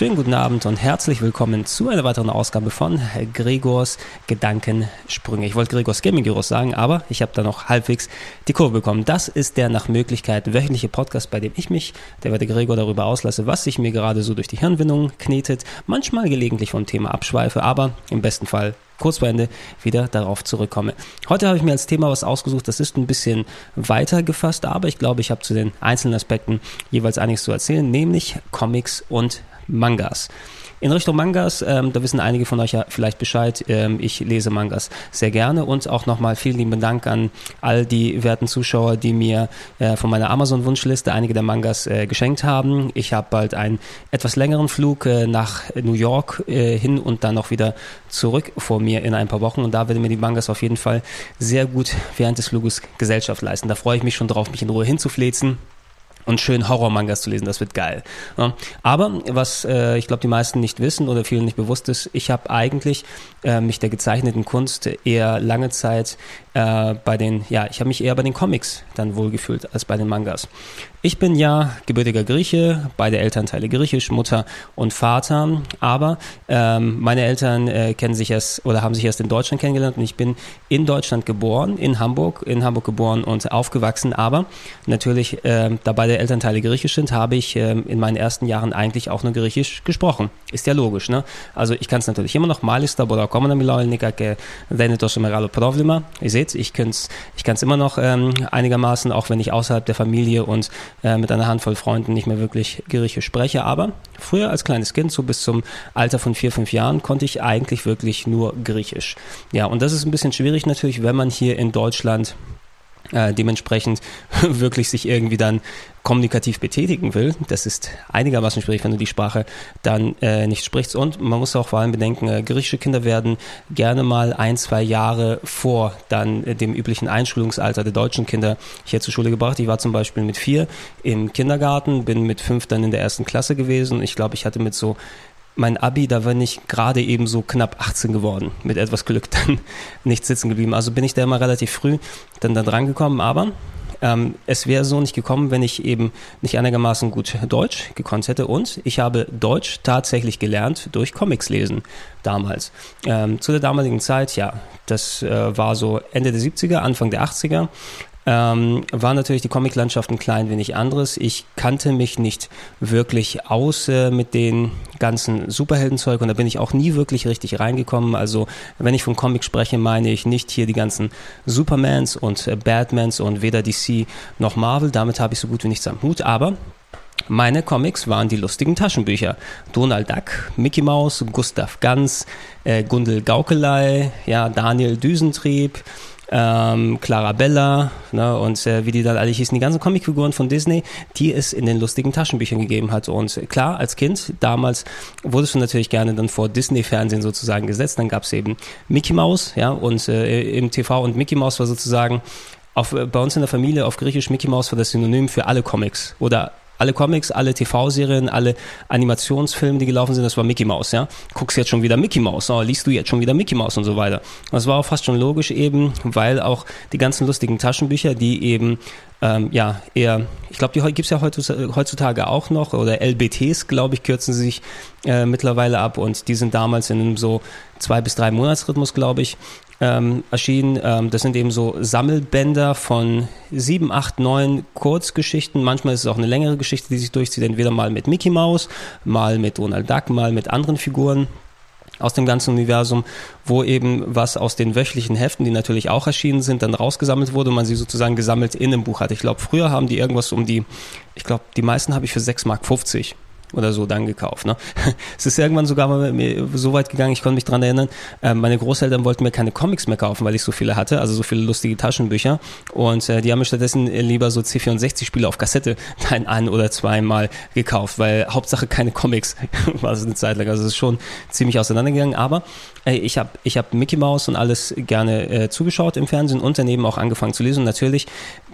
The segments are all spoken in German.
Schönen guten Abend und herzlich willkommen zu einer weiteren Ausgabe von Gregors Gedankensprünge. Ich wollte Gregors Gaming Gyros sagen, aber ich habe da noch halbwegs die Kurve bekommen. Das ist der nach Möglichkeit wöchentliche Podcast, bei dem ich mich, der werte Gregor, darüber auslasse, was sich mir gerade so durch die Hirnwindung knetet, manchmal gelegentlich vom Thema abschweife, aber im besten Fall kurz vor Ende wieder darauf zurückkomme. Heute habe ich mir als Thema was ausgesucht, das ist ein bisschen weiter gefasst, aber ich glaube, ich habe zu den einzelnen Aspekten jeweils einiges zu erzählen, nämlich Comics und Mangas. In Richtung Mangas, ähm, da wissen einige von euch ja vielleicht Bescheid. Ähm, ich lese Mangas sehr gerne und auch nochmal vielen lieben Dank an all die werten Zuschauer, die mir äh, von meiner Amazon-Wunschliste einige der Mangas äh, geschenkt haben. Ich habe bald einen etwas längeren Flug äh, nach New York äh, hin und dann noch wieder zurück vor mir in ein paar Wochen und da werden mir die Mangas auf jeden Fall sehr gut während des Fluges Gesellschaft leisten. Da freue ich mich schon drauf, mich in Ruhe hinzuflezen und schön Horror-Mangas zu lesen, das wird geil. Aber was äh, ich glaube, die meisten nicht wissen oder vielen nicht bewusst ist, ich habe eigentlich äh, mich der gezeichneten Kunst eher lange Zeit äh, bei den, ja, ich habe mich eher bei den Comics dann wohlgefühlt als bei den Mangas. Ich bin ja gebürtiger Grieche, beide Elternteile griechisch, Mutter und Vater, aber ähm, meine Eltern äh, kennen sich erst oder haben sich erst in Deutschland kennengelernt und ich bin in Deutschland geboren, in Hamburg, in Hamburg geboren und aufgewachsen, aber natürlich, äh, da alle Elternteile griechisch sind, habe ich ähm, in meinen ersten Jahren eigentlich auch nur griechisch gesprochen. Ist ja logisch, ne? Also ich kann es natürlich immer noch, malista boda komena milaul nikake venetos äh, meralo problema. Ihr seht, ich kann es ich kann's immer noch ähm, einigermaßen, auch wenn ich außerhalb der Familie und äh, mit einer Handvoll Freunden nicht mehr wirklich griechisch spreche. Aber früher als kleines Kind, so bis zum Alter von vier, fünf Jahren, konnte ich eigentlich wirklich nur griechisch. Ja, und das ist ein bisschen schwierig natürlich, wenn man hier in Deutschland äh, dementsprechend wirklich sich irgendwie dann kommunikativ betätigen will. Das ist einigermaßen schwierig, wenn du die Sprache dann äh, nicht sprichst. Und man muss auch vor allem bedenken, äh, griechische Kinder werden gerne mal ein, zwei Jahre vor dann äh, dem üblichen Einschulungsalter der deutschen Kinder hier zur Schule gebracht. Ich war zum Beispiel mit vier im Kindergarten, bin mit fünf dann in der ersten Klasse gewesen. Ich glaube, ich hatte mit so mein Abi, da war ich gerade eben so knapp 18 geworden. Mit etwas Glück dann nicht sitzen geblieben. Also bin ich da immer relativ früh dann da dran gekommen. Aber ähm, es wäre so nicht gekommen, wenn ich eben nicht einigermaßen gut Deutsch gekonnt hätte. Und ich habe Deutsch tatsächlich gelernt durch Comics lesen damals. Ähm, zu der damaligen Zeit, ja, das äh, war so Ende der 70er, Anfang der 80er ähm, war natürlich die Comiclandschaft ein klein wenig anderes. Ich kannte mich nicht wirklich aus äh, mit den ganzen Superheldenzeug und da bin ich auch nie wirklich richtig reingekommen. Also wenn ich von Comic spreche, meine ich nicht hier die ganzen Supermans und äh, Batmans und weder DC noch Marvel. Damit habe ich so gut wie nichts am Hut. Aber meine Comics waren die lustigen Taschenbücher. Donald Duck, Mickey Mouse, Gustav Ganz, äh, Gundel Gaukelei, ja, Daniel Düsentrieb, ähm, Clarabella ne, und äh, wie die dann alle hießen, die ganzen Comicfiguren von Disney, die es in den lustigen Taschenbüchern gegeben hat. Und klar, als Kind, damals wurdest du natürlich gerne dann vor Disney-Fernsehen sozusagen gesetzt. Dann gab es eben Mickey Mouse, ja, und äh, im TV und Mickey Mouse war sozusagen auf, äh, bei uns in der Familie auf Griechisch Mickey Mouse war das Synonym für alle Comics oder alle Comics, alle TV-Serien, alle Animationsfilme, die gelaufen sind, das war Mickey Mouse, ja. Guckst jetzt schon wieder Mickey Mouse, oh, liest du jetzt schon wieder Mickey Mouse und so weiter. Das war auch fast schon logisch eben, weil auch die ganzen lustigen Taschenbücher, die eben ähm, ja, eher, ich glaube, die gibt es ja heutzutage auch noch, oder LBTs, glaube ich, kürzen sie sich äh, mittlerweile ab und die sind damals in einem so zwei bis drei Monatsrhythmus, glaube ich, ähm, erschienen. Ähm, das sind eben so Sammelbänder von sieben, acht, neun Kurzgeschichten. Manchmal ist es auch eine längere Geschichte, die sich durchzieht, entweder mal mit Mickey Mouse, mal mit Donald Duck, mal mit anderen Figuren aus dem ganzen Universum, wo eben was aus den wöchentlichen Heften, die natürlich auch erschienen sind, dann rausgesammelt wurde und man sie sozusagen gesammelt in einem Buch hat. Ich glaube, früher haben die irgendwas um die, ich glaube, die meisten habe ich für 6,50 Mark oder so dann gekauft. Ne? Es ist irgendwann sogar mal mir so weit gegangen, ich konnte mich dran erinnern, äh, meine Großeltern wollten mir keine Comics mehr kaufen, weil ich so viele hatte, also so viele lustige Taschenbücher. Und äh, die haben mir stattdessen lieber so C64-Spiele auf Kassette ein, ein oder zweimal gekauft, weil Hauptsache keine Comics war es eine Zeit lang. Also es ist schon ziemlich auseinandergegangen. Aber äh, ich habe ich hab Mickey Mouse und alles gerne äh, zugeschaut im Fernsehen und daneben auch angefangen zu lesen. Und natürlich,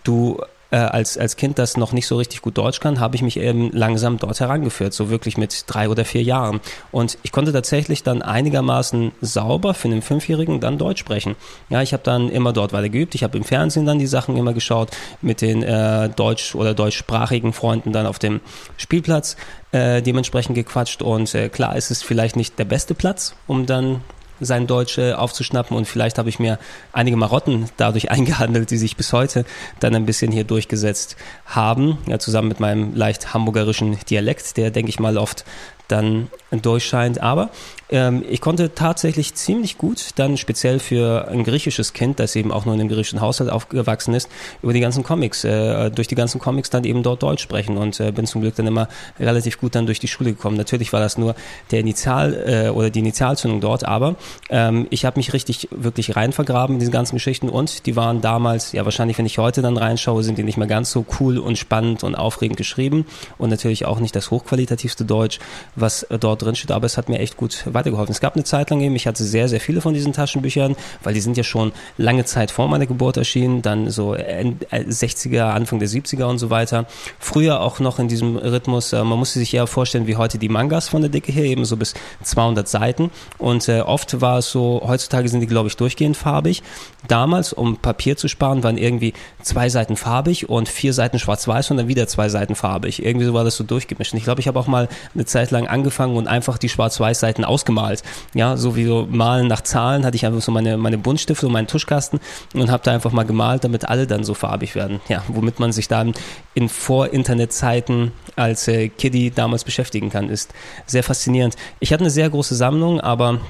du äh, als, als Kind, das noch nicht so richtig gut Deutsch kann, habe ich mich eben langsam dort herangeführt, so wirklich mit drei oder vier Jahren. Und ich konnte tatsächlich dann einigermaßen sauber für einen Fünfjährigen dann Deutsch sprechen. Ja, ich habe dann immer dort weiter geübt. Ich habe im Fernsehen dann die Sachen immer geschaut, mit den äh, deutsch- oder deutschsprachigen Freunden dann auf dem Spielplatz äh, dementsprechend gequatscht. Und äh, klar ist es vielleicht nicht der beste Platz, um dann sein Deutsch aufzuschnappen und vielleicht habe ich mir einige Marotten dadurch eingehandelt, die sich bis heute dann ein bisschen hier durchgesetzt haben, ja, zusammen mit meinem leicht hamburgerischen Dialekt, der denke ich mal oft dann durchscheint. Aber ähm, ich konnte tatsächlich ziemlich gut dann speziell für ein griechisches Kind, das eben auch nur in einem griechischen Haushalt aufgewachsen ist, über die ganzen Comics, äh, durch die ganzen Comics dann eben dort Deutsch sprechen. Und äh, bin zum Glück dann immer relativ gut dann durch die Schule gekommen. Natürlich war das nur der Initial äh, oder die Initialzündung dort, aber ähm, ich habe mich richtig wirklich rein vergraben in diese ganzen Geschichten. Und die waren damals, ja wahrscheinlich, wenn ich heute dann reinschaue, sind die nicht mehr ganz so cool und spannend und aufregend geschrieben. Und natürlich auch nicht das hochqualitativste Deutsch, was dort drin steht, aber es hat mir echt gut weitergeholfen. Es gab eine Zeit lang eben, ich hatte sehr, sehr viele von diesen Taschenbüchern, weil die sind ja schon lange Zeit vor meiner Geburt erschienen, dann so 60er, äh, Anfang der 70er und so weiter. Früher auch noch in diesem Rhythmus, äh, man musste sich eher vorstellen, wie heute die Mangas von der Dicke her, eben so bis 200 Seiten. Und äh, oft war es so, heutzutage sind die, glaube ich, durchgehend farbig. Damals, um Papier zu sparen, waren irgendwie zwei Seiten farbig und vier Seiten schwarz-weiß und dann wieder zwei Seiten farbig. Irgendwie so war das so durchgemischt. Und ich glaube, ich habe auch mal eine Zeit lang angefangen und einfach die schwarz-weiß-Seiten ausgemalt. Ja, so wie so malen nach Zahlen hatte ich einfach so meine, meine Buntstifte und meinen Tuschkasten und habe da einfach mal gemalt, damit alle dann so farbig werden. Ja, womit man sich dann in Vor-Internet-Zeiten als äh, Kiddie damals beschäftigen kann, ist sehr faszinierend. Ich hatte eine sehr große Sammlung, aber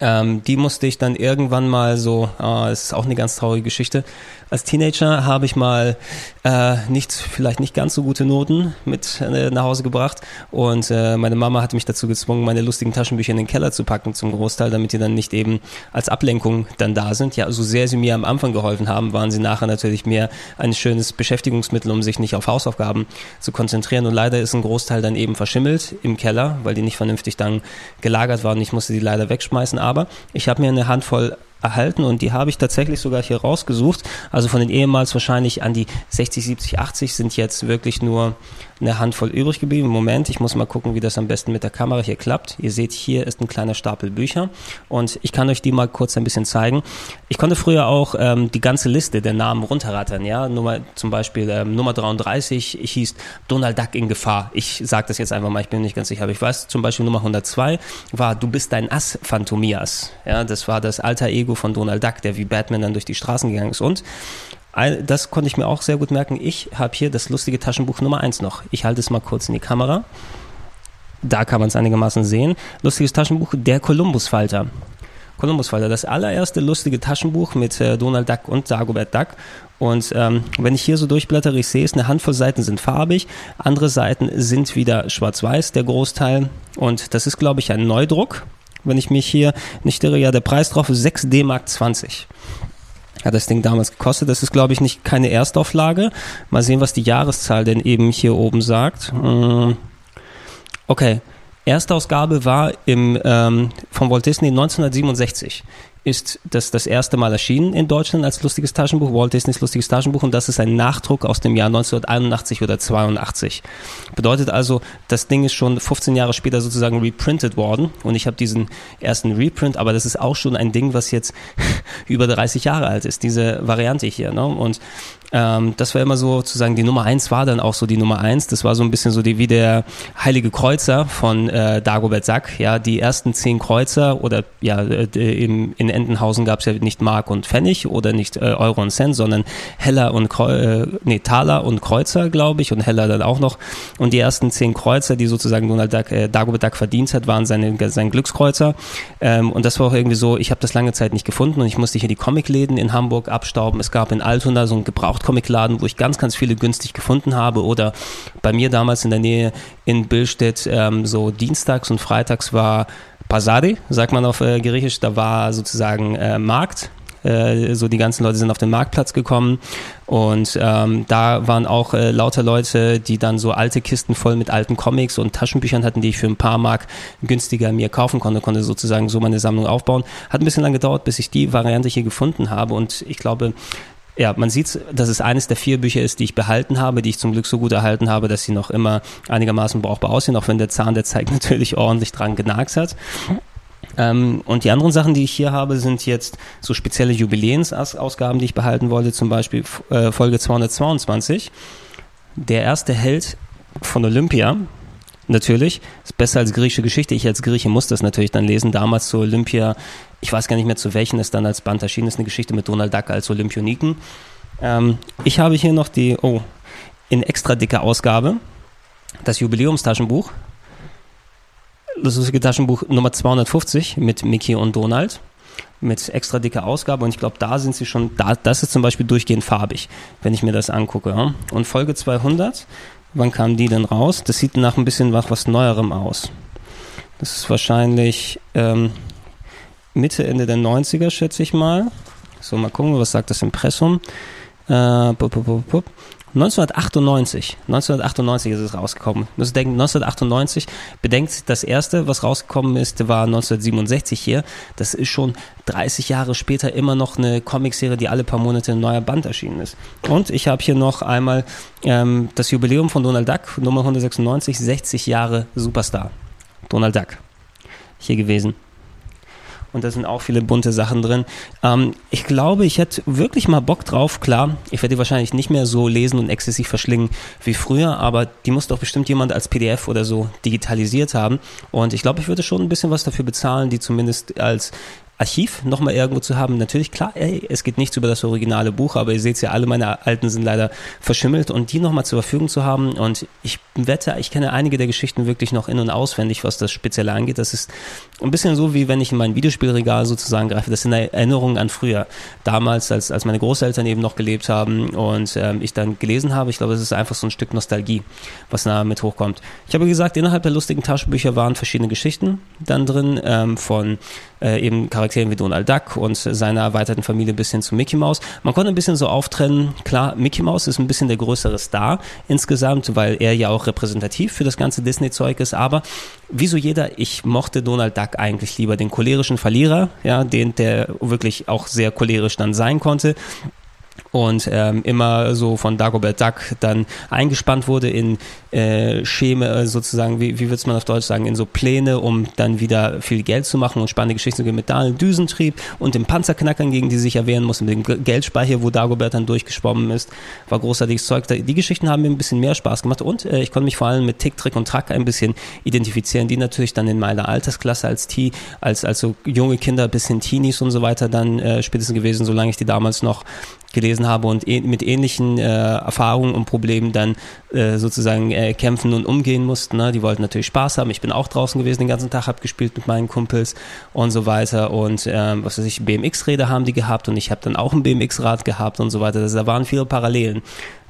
ähm, die musste ich dann irgendwann mal so, äh, es ist auch eine ganz traurige Geschichte. Als Teenager habe ich mal äh, nicht, vielleicht nicht ganz so gute Noten mit äh, nach Hause gebracht und äh, meine Mama hat mich dazu gezwungen, meine lustigen Taschenbücher in den Keller zu packen zum Großteil, damit die dann nicht eben als Ablenkung dann da sind. Ja, so sehr sie mir am Anfang geholfen haben, waren sie nachher natürlich mehr ein schönes Beschäftigungsmittel, um sich nicht auf Hausaufgaben zu konzentrieren und leider ist ein Großteil dann eben verschimmelt im Keller, weil die nicht vernünftig dann gelagert waren. Ich musste die leider wegschmeißen lassen, aber ich habe mir eine Handvoll erhalten und die habe ich tatsächlich sogar hier rausgesucht. Also von den ehemals wahrscheinlich an die 60, 70, 80 sind jetzt wirklich nur eine Handvoll übrig geblieben. Moment, ich muss mal gucken, wie das am besten mit der Kamera hier klappt. Ihr seht, hier ist ein kleiner Stapel Bücher und ich kann euch die mal kurz ein bisschen zeigen. Ich konnte früher auch ähm, die ganze Liste der Namen runterrattern. Ja, Nummer, zum Beispiel ähm, Nummer 33 hieß Donald Duck in Gefahr. Ich sage das jetzt einfach mal, ich bin nicht ganz sicher, aber ich weiß zum Beispiel Nummer 102 war Du bist dein Ass, Phantomias. Ja, das war das alter Ego von Donald Duck, der wie Batman dann durch die Straßen gegangen ist. Und das konnte ich mir auch sehr gut merken. Ich habe hier das lustige Taschenbuch Nummer 1 noch. Ich halte es mal kurz in die Kamera. Da kann man es einigermaßen sehen. Lustiges Taschenbuch, der Kolumbusfalter. Kolumbusfalter, das allererste lustige Taschenbuch mit äh, Donald Duck und Dagobert Duck. Und ähm, wenn ich hier so durchblättere, ich sehe es, eine Handvoll Seiten sind farbig, andere Seiten sind wieder schwarz-weiß, der Großteil. Und das ist, glaube ich, ein Neudruck. Wenn ich mich hier nicht irre, ja, der Preis drauf ist 6 D-Mark 20 hat das Ding damals gekostet. Das ist, glaube ich, nicht keine Erstauflage. Mal sehen, was die Jahreszahl denn eben hier oben sagt. Hm. Okay. Erstausgabe war im, ähm, von Walt Disney 1967 ist das das erste Mal erschienen in Deutschland als lustiges Taschenbuch, Walt Disneys lustiges Taschenbuch und das ist ein Nachdruck aus dem Jahr 1981 oder 82. Bedeutet also, das Ding ist schon 15 Jahre später sozusagen reprintet worden und ich habe diesen ersten Reprint, aber das ist auch schon ein Ding, was jetzt über 30 Jahre alt ist, diese Variante hier. Ne? Und ähm, das war immer so, sozusagen, die Nummer eins war dann auch so die Nummer eins. Das war so ein bisschen so die, wie der Heilige Kreuzer von äh, Dagobert Sack. Ja, die ersten zehn Kreuzer oder ja, äh, im, in Entenhausen gab es ja nicht Mark und Pfennig oder nicht äh, Euro und Cent, sondern Heller und äh, nee, Taler und Kreuzer, glaube ich, und Heller dann auch noch. Und die ersten zehn Kreuzer, die sozusagen Donald Duck, äh, Dagobert Duck verdient hat, waren seine, sein Glückskreuzer. Ähm, und das war auch irgendwie so, ich habe das lange Zeit nicht gefunden und ich musste hier die Comicläden in Hamburg abstauben. Es gab in Altona so ein Gebrauch Comicladen, wo ich ganz, ganz viele günstig gefunden habe oder bei mir damals in der Nähe in Billstedt ähm, so dienstags und freitags war Pasade, sagt man auf äh, Griechisch, da war sozusagen äh, Markt. Äh, so die ganzen Leute sind auf den Marktplatz gekommen. Und ähm, da waren auch äh, lauter Leute, die dann so alte Kisten voll mit alten Comics und Taschenbüchern hatten, die ich für ein paar Mark günstiger mir kaufen konnte, konnte sozusagen so meine Sammlung aufbauen. Hat ein bisschen lang gedauert, bis ich die Variante hier gefunden habe. Und ich glaube, ja, man sieht, dass es eines der vier Bücher ist, die ich behalten habe, die ich zum Glück so gut erhalten habe, dass sie noch immer einigermaßen brauchbar aussehen, auch wenn der Zahn der Zeit natürlich ordentlich dran genagt hat. Ähm, und die anderen Sachen, die ich hier habe, sind jetzt so spezielle Jubiläensausgaben, die ich behalten wollte, zum Beispiel äh, Folge 222. Der erste Held von Olympia, natürlich, ist besser als griechische Geschichte. Ich als Grieche muss das natürlich dann lesen. Damals zu Olympia, ich weiß gar nicht mehr zu welchen es dann als Band erschienen ist, eine Geschichte mit Donald Duck als Olympioniken. Ähm, ich habe hier noch die, oh, in extra dicker Ausgabe, das Jubiläumstaschenbuch das lustige Taschenbuch Nummer 250 mit Mickey und Donald mit extra dicker Ausgabe und ich glaube, da sind sie schon, da, das ist zum Beispiel durchgehend farbig, wenn ich mir das angucke. Ja. Und Folge 200, wann kam die denn raus? Das sieht nach ein bisschen nach was Neuerem aus. Das ist wahrscheinlich ähm, Mitte, Ende der 90er, schätze ich mal. So, mal gucken, was sagt das Impressum. Äh, bup, bup, bup, 1998, 1998 ist es rausgekommen. Du musst denken, 1998, bedenkt, das erste, was rausgekommen ist, war 1967 hier. Das ist schon 30 Jahre später immer noch eine Comicserie, die alle paar Monate ein neuer Band erschienen ist. Und ich habe hier noch einmal ähm, das Jubiläum von Donald Duck, Nummer 196, 60 Jahre Superstar. Donald Duck. Hier gewesen und da sind auch viele bunte Sachen drin. Ähm, ich glaube, ich hätte wirklich mal Bock drauf. Klar, ich werde die wahrscheinlich nicht mehr so lesen und exzessiv verschlingen wie früher, aber die muss doch bestimmt jemand als PDF oder so digitalisiert haben. Und ich glaube, ich würde schon ein bisschen was dafür bezahlen, die zumindest als Archiv nochmal irgendwo zu haben. Natürlich, klar, ey, es geht nichts über das originale Buch, aber ihr seht ja, alle meine alten sind leider verschimmelt und die nochmal zur Verfügung zu haben. Und ich wette, ich kenne einige der Geschichten wirklich noch in- und auswendig, was das Spezielle angeht. Das ist ein bisschen so, wie wenn ich in mein Videospielregal sozusagen greife. Das sind Erinnerungen an früher. Damals, als, als meine Großeltern eben noch gelebt haben und ähm, ich dann gelesen habe. Ich glaube, es ist einfach so ein Stück Nostalgie, was da mit hochkommt. Ich habe gesagt, innerhalb der lustigen Taschenbücher waren verschiedene Geschichten dann drin, ähm, von äh, eben Charakteren wie Donald Duck und seiner erweiterten Familie bis hin zu Mickey Mouse. Man konnte ein bisschen so auftrennen, klar, Mickey Mouse ist ein bisschen der größere Star insgesamt, weil er ja auch repräsentativ für das ganze Disney-Zeug ist, aber wie so jeder, ich mochte Donald Duck eigentlich lieber, den cholerischen Verlierer, ja, den, der wirklich auch sehr cholerisch dann sein konnte und ähm, immer so von Dagobert Duck dann eingespannt wurde in äh, Scheme, äh, sozusagen, wie, wie würde man auf Deutsch sagen, in so Pläne, um dann wieder viel Geld zu machen und spannende Geschichten mit Daniel Düsentrieb und dem Panzerknackern, gegen die sich erwehren mussten, mit dem Geldspeicher, wo Dagobert dann durchgeschwommen ist, war großartiges Zeug. Die Geschichten haben mir ein bisschen mehr Spaß gemacht und äh, ich konnte mich vor allem mit Tick, Trick und Track ein bisschen identifizieren, die natürlich dann in meiner Altersklasse als T, als, als so junge Kinder bis hin Teenies und so weiter dann äh, spätestens gewesen, solange ich die damals noch gelesen habe und e mit ähnlichen äh, Erfahrungen und Problemen dann äh, sozusagen äh, kämpfen und umgehen mussten. Ne? Die wollten natürlich Spaß haben. Ich bin auch draußen gewesen den ganzen Tag, habe gespielt mit meinen Kumpels und so weiter. Und ähm, was weiß ich, BMX-Räder haben die gehabt und ich habe dann auch ein BMX-Rad gehabt und so weiter. Also, da waren viele Parallelen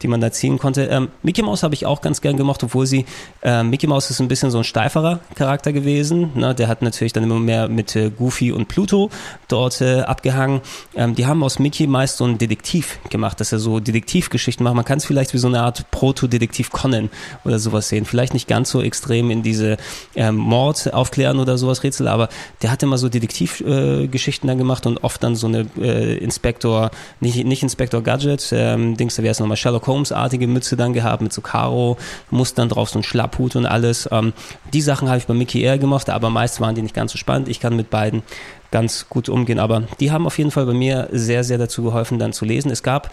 die man da ziehen konnte. Ähm, Mickey Mouse habe ich auch ganz gern gemacht, obwohl sie, äh, Mickey Mouse ist ein bisschen so ein steiferer Charakter gewesen. Ne? Der hat natürlich dann immer mehr mit äh, Goofy und Pluto dort äh, abgehangen. Ähm, die haben aus Mickey meist so einen Detektiv gemacht, dass er so Detektivgeschichten macht. Man kann es vielleicht wie so eine Art Proto-Detektiv Conan oder sowas sehen. Vielleicht nicht ganz so extrem in diese ähm, Mord aufklären oder sowas Rätsel, aber der hat immer so Detektivgeschichten äh, dann gemacht und oft dann so eine äh, Inspektor, nicht, nicht Inspektor Gadget, ähm, Dings, da wäre es nochmal Sherlock Holmes-artige Mütze dann gehabt mit so Karo-Mustern drauf, so ein Schlapphut und alles. Ähm, die Sachen habe ich bei Mickey eher gemacht, aber meist waren die nicht ganz so spannend. Ich kann mit beiden ganz gut umgehen, aber die haben auf jeden Fall bei mir sehr, sehr dazu geholfen, dann zu lesen. Es gab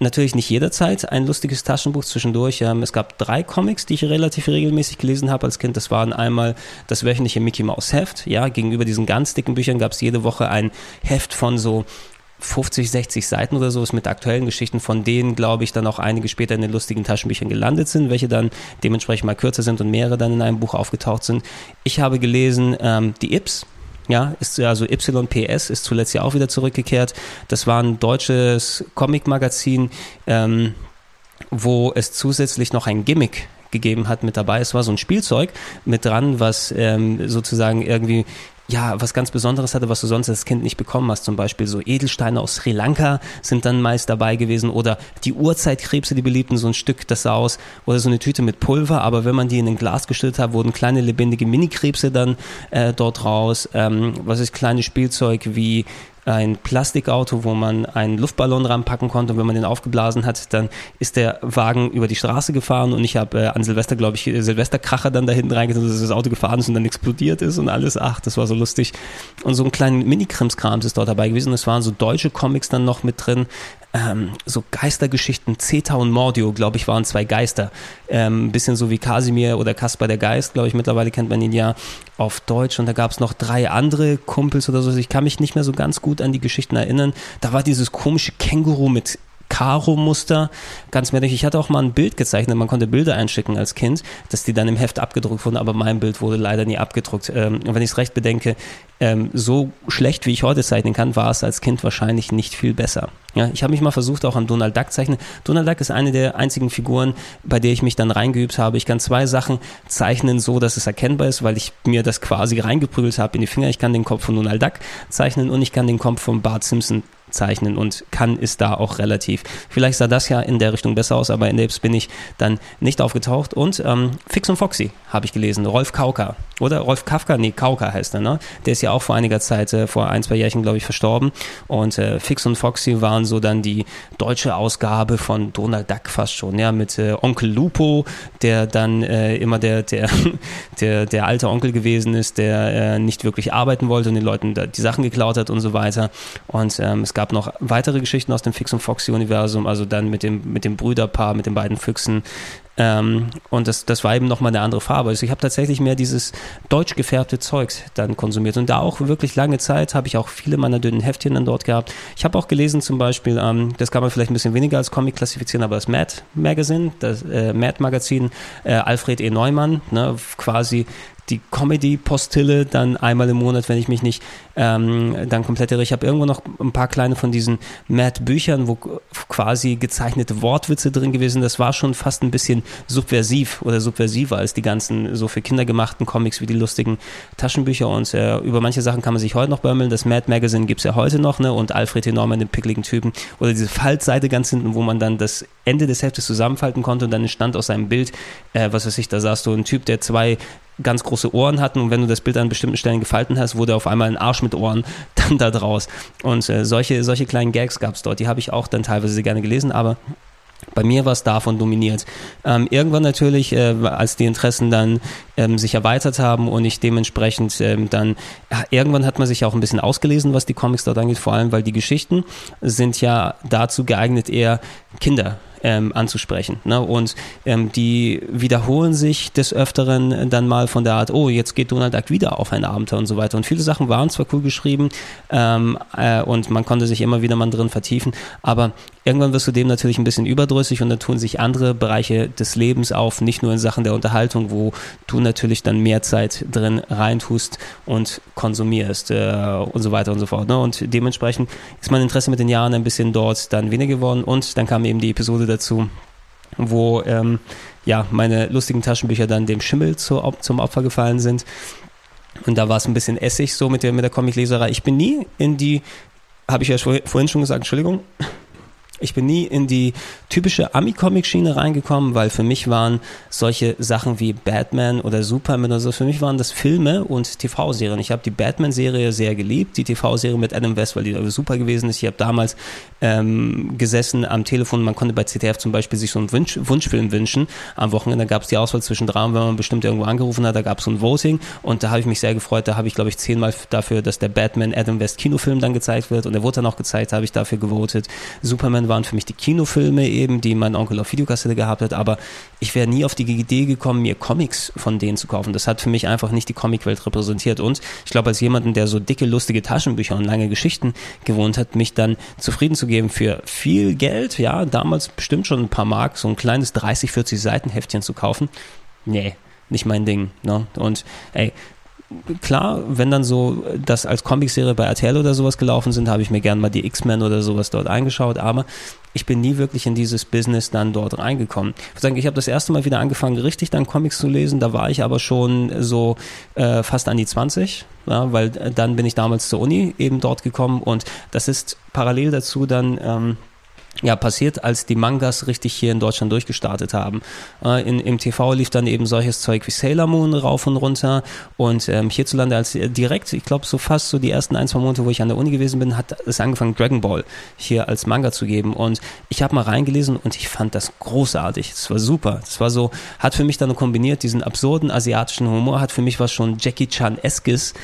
natürlich nicht jederzeit ein lustiges Taschenbuch zwischendurch. Es gab drei Comics, die ich relativ regelmäßig gelesen habe als Kind. Das waren einmal das wöchentliche Mickey Mouse Heft. Ja, gegenüber diesen ganz dicken Büchern gab es jede Woche ein Heft von so 50, 60 Seiten oder so ist mit aktuellen Geschichten, von denen, glaube ich, dann auch einige später in den lustigen Taschenbüchern gelandet sind, welche dann dementsprechend mal kürzer sind und mehrere dann in einem Buch aufgetaucht sind. Ich habe gelesen ähm, die Ips, ja, ist also YPS ist zuletzt ja auch wieder zurückgekehrt. Das war ein deutsches Comic-Magazin, ähm, wo es zusätzlich noch ein Gimmick gegeben hat, mit dabei. Es war so ein Spielzeug mit dran, was ähm, sozusagen irgendwie ja, was ganz Besonderes hatte, was du sonst als Kind nicht bekommen hast. Zum Beispiel so Edelsteine aus Sri Lanka sind dann meist dabei gewesen oder die Urzeitkrebse, die beliebten, so ein Stück, das sah aus, oder so eine Tüte mit Pulver, aber wenn man die in ein Glas gestellt hat, wurden kleine lebendige Minikrebse dann äh, dort raus. Ähm, was ist kleines Spielzeug wie ein Plastikauto, wo man einen Luftballon ranpacken konnte und wenn man den aufgeblasen hat, dann ist der Wagen über die Straße gefahren und ich habe äh, an Silvester, glaube ich, Silvesterkracher dann da hinten reingetan, dass das Auto gefahren ist und dann explodiert ist und alles. Ach, das war so lustig. Und so ein kleinen Mini-Krimskrams ist dort dabei gewesen. Es waren so deutsche Comics dann noch mit drin ähm, so Geistergeschichten, Zeta und Mordio, glaube ich, waren zwei Geister. Ähm, bisschen so wie Kasimir oder Kaspar der Geist, glaube ich, mittlerweile kennt man ihn ja auf Deutsch. Und da gab es noch drei andere Kumpels oder so. Ich kann mich nicht mehr so ganz gut an die Geschichten erinnern. Da war dieses komische Känguru mit Karo-Muster. Ganz merkwürdig. Ich hatte auch mal ein Bild gezeichnet. Man konnte Bilder einschicken als Kind, dass die dann im Heft abgedruckt wurden, aber mein Bild wurde leider nie abgedruckt. Ähm, und wenn ich es recht bedenke, ähm, so schlecht wie ich heute zeichnen kann, war es als Kind wahrscheinlich nicht viel besser. Ja, ich habe mich mal versucht, auch an Donald Duck zeichnen. Donald Duck ist eine der einzigen Figuren, bei der ich mich dann reingeübt habe. Ich kann zwei Sachen zeichnen, so dass es erkennbar ist, weil ich mir das quasi reingeprügelt habe in die Finger. Ich kann den Kopf von Donald Duck zeichnen und ich kann den Kopf von Bart Simpson zeichnen und kann ist da auch relativ. Vielleicht sah das ja in der Richtung besser aus, aber in Apes bin ich dann nicht aufgetaucht. Und ähm, Fix und Foxy habe ich gelesen, Rolf Kauka. Oder Rolf Kafka, nee, Kauka heißt er, ne? Der ist ja auch vor einiger Zeit, äh, vor ein, zwei Jährchen, glaube ich, verstorben. Und äh, Fix und Foxy waren so dann die deutsche Ausgabe von Donald Duck fast schon, ja, mit äh, Onkel Lupo, der dann äh, immer der, der, der, der alte Onkel gewesen ist, der äh, nicht wirklich arbeiten wollte und den Leuten die Sachen geklaut hat und so weiter. Und ähm, es gab noch weitere Geschichten aus dem Fix und Foxy-Universum, also dann mit dem, mit dem Brüderpaar, mit den beiden Füchsen, ähm, und das, das war eben nochmal eine andere Farbe. Also ich habe tatsächlich mehr dieses deutsch gefärbte Zeugs dann konsumiert. Und da auch wirklich lange Zeit habe ich auch viele meiner dünnen Heftchen dann dort gehabt. Ich habe auch gelesen zum Beispiel, ähm, das kann man vielleicht ein bisschen weniger als Comic klassifizieren, aber das Mad Magazine, das äh, Mad Magazin, äh, Alfred E. Neumann, ne, quasi die Comedy-Postille dann einmal im Monat, wenn ich mich nicht ähm, dann komplett irre. Ich habe irgendwo noch ein paar kleine von diesen Mad-Büchern, wo quasi gezeichnete Wortwitze drin gewesen. Das war schon fast ein bisschen subversiv oder subversiver als die ganzen so für Kinder gemachten Comics wie die lustigen Taschenbücher. Und äh, über manche Sachen kann man sich heute noch bömmeln. Das Mad Magazine gibt es ja heute noch, ne? Und Alfred Enorme, den pickligen Typen. Oder diese Faltseite ganz hinten, wo man dann das Ende des Heftes zusammenfalten konnte und dann entstand aus seinem Bild, äh, was weiß ich, da saß so ein Typ, der zwei ganz große Ohren hatten und wenn du das Bild an bestimmten Stellen gefalten hast, wurde auf einmal ein Arsch mit Ohren dann da draus. Und äh, solche, solche kleinen Gags gab es dort, die habe ich auch dann teilweise gerne gelesen, aber bei mir war es davon dominiert. Ähm, irgendwann natürlich, äh, als die Interessen dann ähm, sich erweitert haben und ich dementsprechend ähm, dann, ja, irgendwann hat man sich auch ein bisschen ausgelesen, was die Comics dort angeht, vor allem weil die Geschichten sind ja dazu geeignet, eher Kinder ähm, anzusprechen. Ne? Und ähm, die wiederholen sich des Öfteren dann mal von der Art, oh, jetzt geht Donald Duck wieder auf ein Abenteuer und so weiter. Und viele Sachen waren zwar cool geschrieben ähm, äh, und man konnte sich immer wieder mal drin vertiefen, aber irgendwann wirst du dem natürlich ein bisschen überdrüssig und dann tun sich andere Bereiche des Lebens auf, nicht nur in Sachen der Unterhaltung, wo du natürlich dann mehr Zeit drin reintust und konsumierst äh, und so weiter und so fort. Ne? Und dementsprechend ist mein Interesse mit den Jahren ein bisschen dort dann weniger geworden und dann kam eben die Episode dazu, wo ähm, ja meine lustigen Taschenbücher dann dem Schimmel zu, zum Opfer gefallen sind. Und da war es ein bisschen Essig so mit der, mit der Comicleserei. Ich bin nie in die, habe ich ja vorhin schon gesagt, Entschuldigung, ich bin nie in die typische Ami-Comic-Schiene reingekommen, weil für mich waren solche Sachen wie Batman oder Superman oder so, für mich waren das Filme und TV-Serien. Ich habe die Batman-Serie sehr geliebt, die TV-Serie mit Adam West, weil die super gewesen ist. Ich habe damals ähm, gesessen am Telefon, man konnte bei CTF zum Beispiel sich so einen Wunsch, Wunschfilm wünschen. Am Wochenende gab es die Auswahl zwischen drei und wenn man bestimmt irgendwo angerufen hat, da gab es so ein Voting und da habe ich mich sehr gefreut. Da habe ich, glaube ich, zehnmal dafür, dass der Batman Adam West Kinofilm dann gezeigt wird und der wurde dann auch gezeigt, habe ich dafür gewotet. Superman waren für mich die Kinofilme eben, die mein Onkel auf Videokassette gehabt hat, aber ich wäre nie auf die Idee gekommen, mir Comics von denen zu kaufen. Das hat für mich einfach nicht die Comicwelt repräsentiert und ich glaube, als jemanden, der so dicke, lustige Taschenbücher und lange Geschichten gewohnt hat, mich dann zufrieden zu geben für viel Geld, ja, damals bestimmt schon ein paar Mark, so ein kleines 30, 40 Seiten Heftchen zu kaufen, nee, nicht mein Ding. Ne? Und ey, klar, wenn dann so das als Comicserie bei RTL oder sowas gelaufen sind, habe ich mir gern mal die X-Men oder sowas dort eingeschaut, aber ich bin nie wirklich in dieses Business dann dort reingekommen. Ich würde sagen, ich habe das erste Mal wieder angefangen, richtig dann Comics zu lesen, da war ich aber schon so äh, fast an die 20, ja, weil dann bin ich damals zur Uni eben dort gekommen. Und das ist parallel dazu dann ähm, ja, passiert, als die Mangas richtig hier in Deutschland durchgestartet haben. Äh, in, Im TV lief dann eben solches Zeug wie Sailor Moon rauf und runter und ähm, hierzulande als äh, direkt, ich glaube so fast so die ersten ein, zwei Monate, wo ich an der Uni gewesen bin, hat es angefangen Dragon Ball hier als Manga zu geben und ich habe mal reingelesen und ich fand das großartig. Es war super. Das war so, hat für mich dann kombiniert diesen absurden asiatischen Humor, hat für mich was schon Jackie Chan-eskes,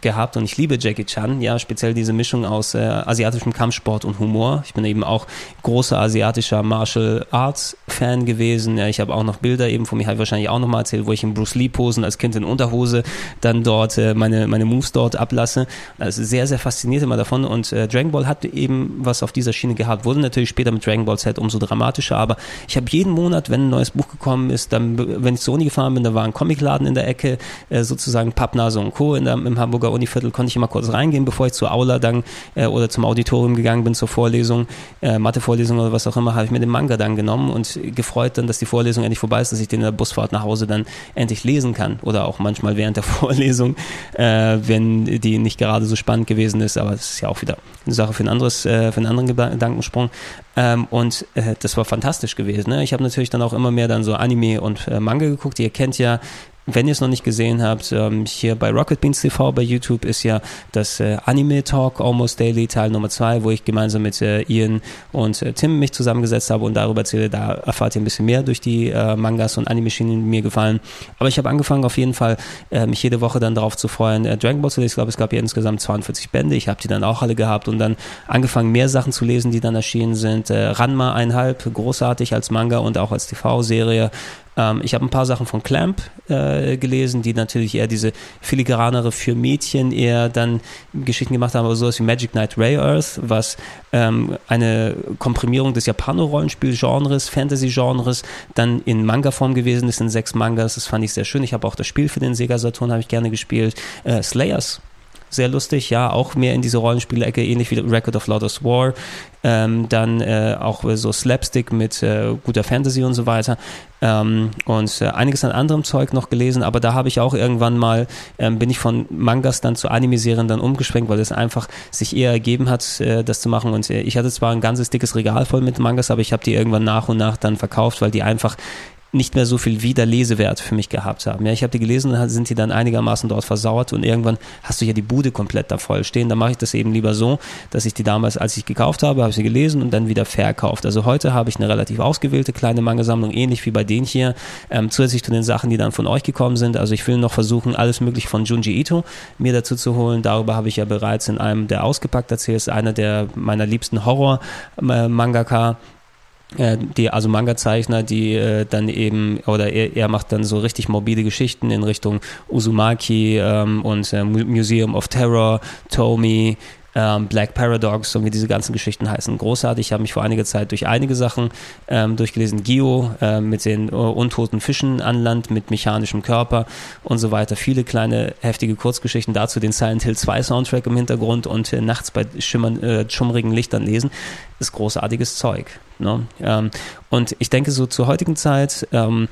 gehabt und ich liebe Jackie Chan, ja, speziell diese Mischung aus äh, asiatischem Kampfsport und Humor. Ich bin eben auch großer asiatischer Martial Arts Fan gewesen. Ja, ich habe auch noch Bilder eben von mir, habe wahrscheinlich auch noch mal erzählt, wo ich in Bruce Lee Posen als Kind in Unterhose dann dort äh, meine, meine Moves dort ablasse. Also sehr, sehr fasziniert immer davon und äh, Dragon Ball hat eben was auf dieser Schiene gehabt, wurde natürlich später mit Dragon Ball Z umso dramatischer, aber ich habe jeden Monat, wenn ein neues Buch gekommen ist, dann, wenn ich zur Uni gefahren bin, da war ein Comicladen in der Ecke, äh, sozusagen Pappnase und Co. In der, im Hamburger Hamburger Univiertel konnte ich immer kurz reingehen, bevor ich zur Aula dann äh, oder zum Auditorium gegangen bin zur Vorlesung, äh, Mathevorlesung oder was auch immer, habe ich mir den Manga dann genommen und gefreut dann, dass die Vorlesung endlich vorbei ist, dass ich den in der Busfahrt nach Hause dann endlich lesen kann oder auch manchmal während der Vorlesung, äh, wenn die nicht gerade so spannend gewesen ist, aber das ist ja auch wieder eine Sache für ein anderes, äh, für einen anderen Gedankensprung. Ähm, und äh, das war fantastisch gewesen. Ne? Ich habe natürlich dann auch immer mehr dann so Anime und äh, Manga geguckt. Ihr kennt ja wenn ihr es noch nicht gesehen habt, ähm, hier bei Rocket Beans TV bei YouTube ist ja das äh, Anime Talk Almost Daily Teil Nummer 2, wo ich gemeinsam mit äh, Ian und äh, Tim mich zusammengesetzt habe und darüber erzähle. Da erfahrt ihr ein bisschen mehr durch die äh, Mangas und Anime-Schienen, die mir gefallen. Aber ich habe angefangen auf jeden Fall, äh, mich jede Woche dann darauf zu freuen, äh, Dragon Ball zu lesen. Ich glaube, es gab ja insgesamt 42 Bände. Ich habe die dann auch alle gehabt und dann angefangen, mehr Sachen zu lesen, die dann erschienen sind. Äh, Ranma einhalb, großartig als Manga und auch als TV-Serie. Ähm, ich habe ein paar Sachen von Clamp äh, gelesen, die natürlich eher diese filigranere für Mädchen eher dann Geschichten gemacht haben, aber sowas wie Magic Knight Ray Earth, was ähm, eine Komprimierung des Japano-Rollenspiel-Genres, Fantasy-Genres, dann in Manga-Form gewesen ist, in sechs Mangas. Das fand ich sehr schön. Ich habe auch das Spiel für den Sega Saturn habe ich gerne gespielt. Äh, Slayers sehr lustig, ja, auch mehr in diese Rollenspielecke, ähnlich wie Record of Lotus War. Ähm, dann äh, auch so Slapstick mit äh, guter Fantasy und so weiter. Ähm, und äh, einiges an anderem Zeug noch gelesen, aber da habe ich auch irgendwann mal, ähm, bin ich von Mangas dann zu Anime-Serien dann umgeschwenkt, weil es einfach sich eher ergeben hat, äh, das zu machen. Und äh, ich hatte zwar ein ganzes dickes Regal voll mit Mangas, aber ich habe die irgendwann nach und nach dann verkauft, weil die einfach nicht mehr so viel Wiederlesewert für mich gehabt haben. Ja, ich habe die gelesen sind die dann einigermaßen dort versauert und irgendwann hast du ja die Bude komplett da voll stehen. Da mache ich das eben lieber so, dass ich die damals, als ich gekauft habe, habe ich sie gelesen und dann wieder verkauft. Also heute habe ich eine relativ ausgewählte kleine Mangelsammlung, ähnlich wie bei denen hier, ähm, zusätzlich zu den Sachen, die dann von euch gekommen sind. Also ich will noch versuchen, alles mögliche von Junji Ito mir dazu zu holen. Darüber habe ich ja bereits in einem der ausgepackt erzählt, ist einer der meiner liebsten Horror-Mangaka. Äh, die also Manga-Zeichner, die äh, dann eben, oder er, er macht dann so richtig morbide Geschichten in Richtung Uzumaki ähm, und äh, Museum of Terror, Tomi, ähm, Black Paradox und wie diese ganzen Geschichten heißen. Großartig. Ich habe mich vor einiger Zeit durch einige Sachen ähm, durchgelesen. Gio äh, mit den uh, untoten Fischen an Land, mit mechanischem Körper und so weiter. Viele kleine, heftige Kurzgeschichten. Dazu den Silent Hill 2 Soundtrack im Hintergrund und äh, nachts bei schimmern, äh, schummrigen Lichtern lesen. Ist großartiges Zeug. Ne? Ähm, und ich denke, so zur heutigen Zeit ähm,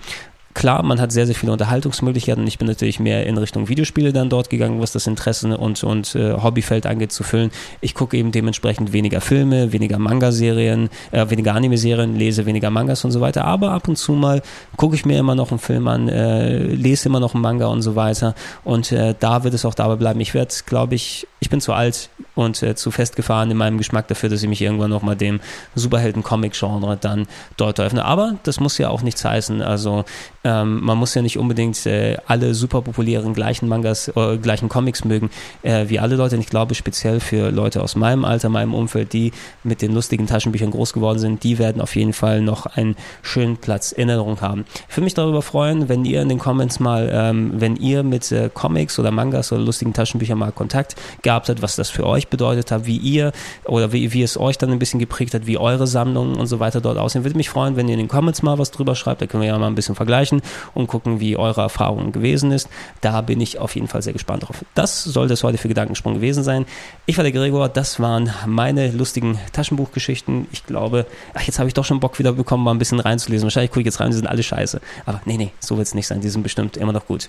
Klar, man hat sehr, sehr viele Unterhaltungsmöglichkeiten. Ich bin natürlich mehr in Richtung Videospiele dann dort gegangen, was das Interesse und, und äh, Hobbyfeld angeht, zu füllen. Ich gucke eben dementsprechend weniger Filme, weniger Manga-Serien, äh, weniger Anime-Serien, lese weniger Mangas und so weiter. Aber ab und zu mal gucke ich mir immer noch einen Film an, äh, lese immer noch einen Manga und so weiter. Und äh, da wird es auch dabei bleiben. Ich werde, glaube ich, ich bin zu alt und äh, zu festgefahren in meinem Geschmack dafür, dass ich mich irgendwann nochmal dem Superhelden-Comic-Genre dann dort öffne. Aber das muss ja auch nichts heißen. Also ähm, man muss ja nicht unbedingt äh, alle super populären gleichen Mangas, äh, gleichen Comics mögen, äh, wie alle Leute. Und ich glaube, speziell für Leute aus meinem Alter, meinem Umfeld, die mit den lustigen Taschenbüchern groß geworden sind, die werden auf jeden Fall noch einen schönen Platz in Erinnerung haben. Ich würde mich darüber freuen, wenn ihr in den Comments mal, ähm, wenn ihr mit äh, Comics oder Mangas oder lustigen Taschenbüchern mal Kontakt gehabt habt, was das für euch bedeutet hat, wie ihr oder wie, wie es euch dann ein bisschen geprägt hat, wie eure Sammlungen und so weiter dort aussehen. Würde mich freuen, wenn ihr in den Comments mal was drüber schreibt, da können wir ja mal ein bisschen vergleichen besprechen und gucken, wie eure Erfahrung gewesen ist. Da bin ich auf jeden Fall sehr gespannt drauf. Das sollte es heute für Gedankensprung gewesen sein. Ich war der Gregor, das waren meine lustigen Taschenbuchgeschichten. Ich glaube, ach, jetzt habe ich doch schon Bock wieder bekommen, mal ein bisschen reinzulesen. Wahrscheinlich gucke ich jetzt rein, die sind alle scheiße. Aber nee, nee, so wird es nicht sein. Die sind bestimmt immer noch gut.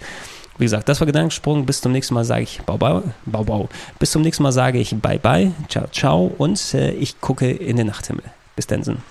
Wie gesagt, das war Gedankensprung. Bis zum nächsten Mal sage ich Bau, Bau, Bau, Bau. Bis zum nächsten Mal sage ich Bye, Bye, Ciao, Ciao und äh, ich gucke in den Nachthimmel. Bis dann.